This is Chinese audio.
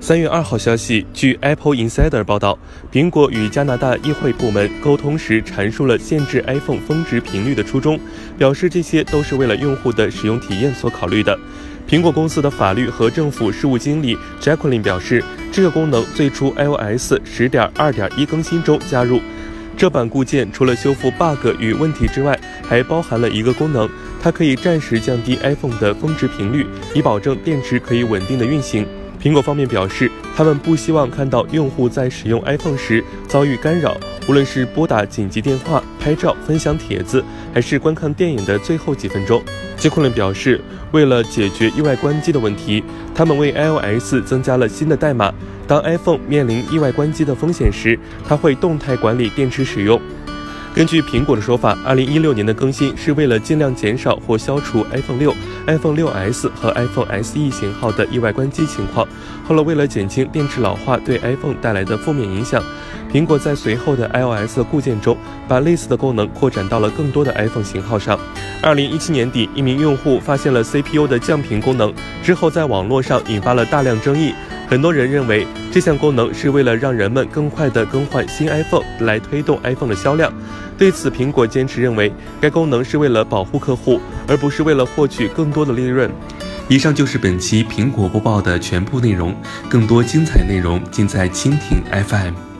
三月二号消息，据 Apple Insider 报道，苹果与加拿大议会部门沟通时阐述了限制 iPhone 峰值频率的初衷，表示这些都是为了用户的使用体验所考虑的。苹果公司的法律和政府事务经理 Jacqueline 表示，这个功能最初 iOS 十点二点一更新中加入。这版固件除了修复 bug 与问题之外，还包含了一个功能，它可以暂时降低 iPhone 的峰值频率，以保证电池可以稳定的运行。苹果方面表示，他们不希望看到用户在使用 iPhone 时遭遇干扰，无论是拨打紧急电话、拍照、分享帖子，还是观看电影的最后几分钟。杰库伦表示，为了解决意外关机的问题，他们为 iOS 增加了新的代码。当 iPhone 面临意外关机的风险时，它会动态管理电池使用。根据苹果的说法，2016年的更新是为了尽量减少或消除 iPhone 6、iPhone 6s 和 iPhone SE 型号的意外关机情况。后来，为了减轻电池老化对 iPhone 带来的负面影响，苹果在随后的 iOS 固件中把类似的功能扩展到了更多的 iPhone 型号上。2017年底，一名用户发现了 CPU 的降频功能，之后在网络上引发了大量争议。很多人认为这项功能是为了让人们更快地更换新 iPhone 来推动 iPhone 的销量。对此，苹果坚持认为该功能是为了保护客户，而不是为了获取更多的利润。以上就是本期苹果播报的全部内容，更多精彩内容尽在蜻蜓 FM。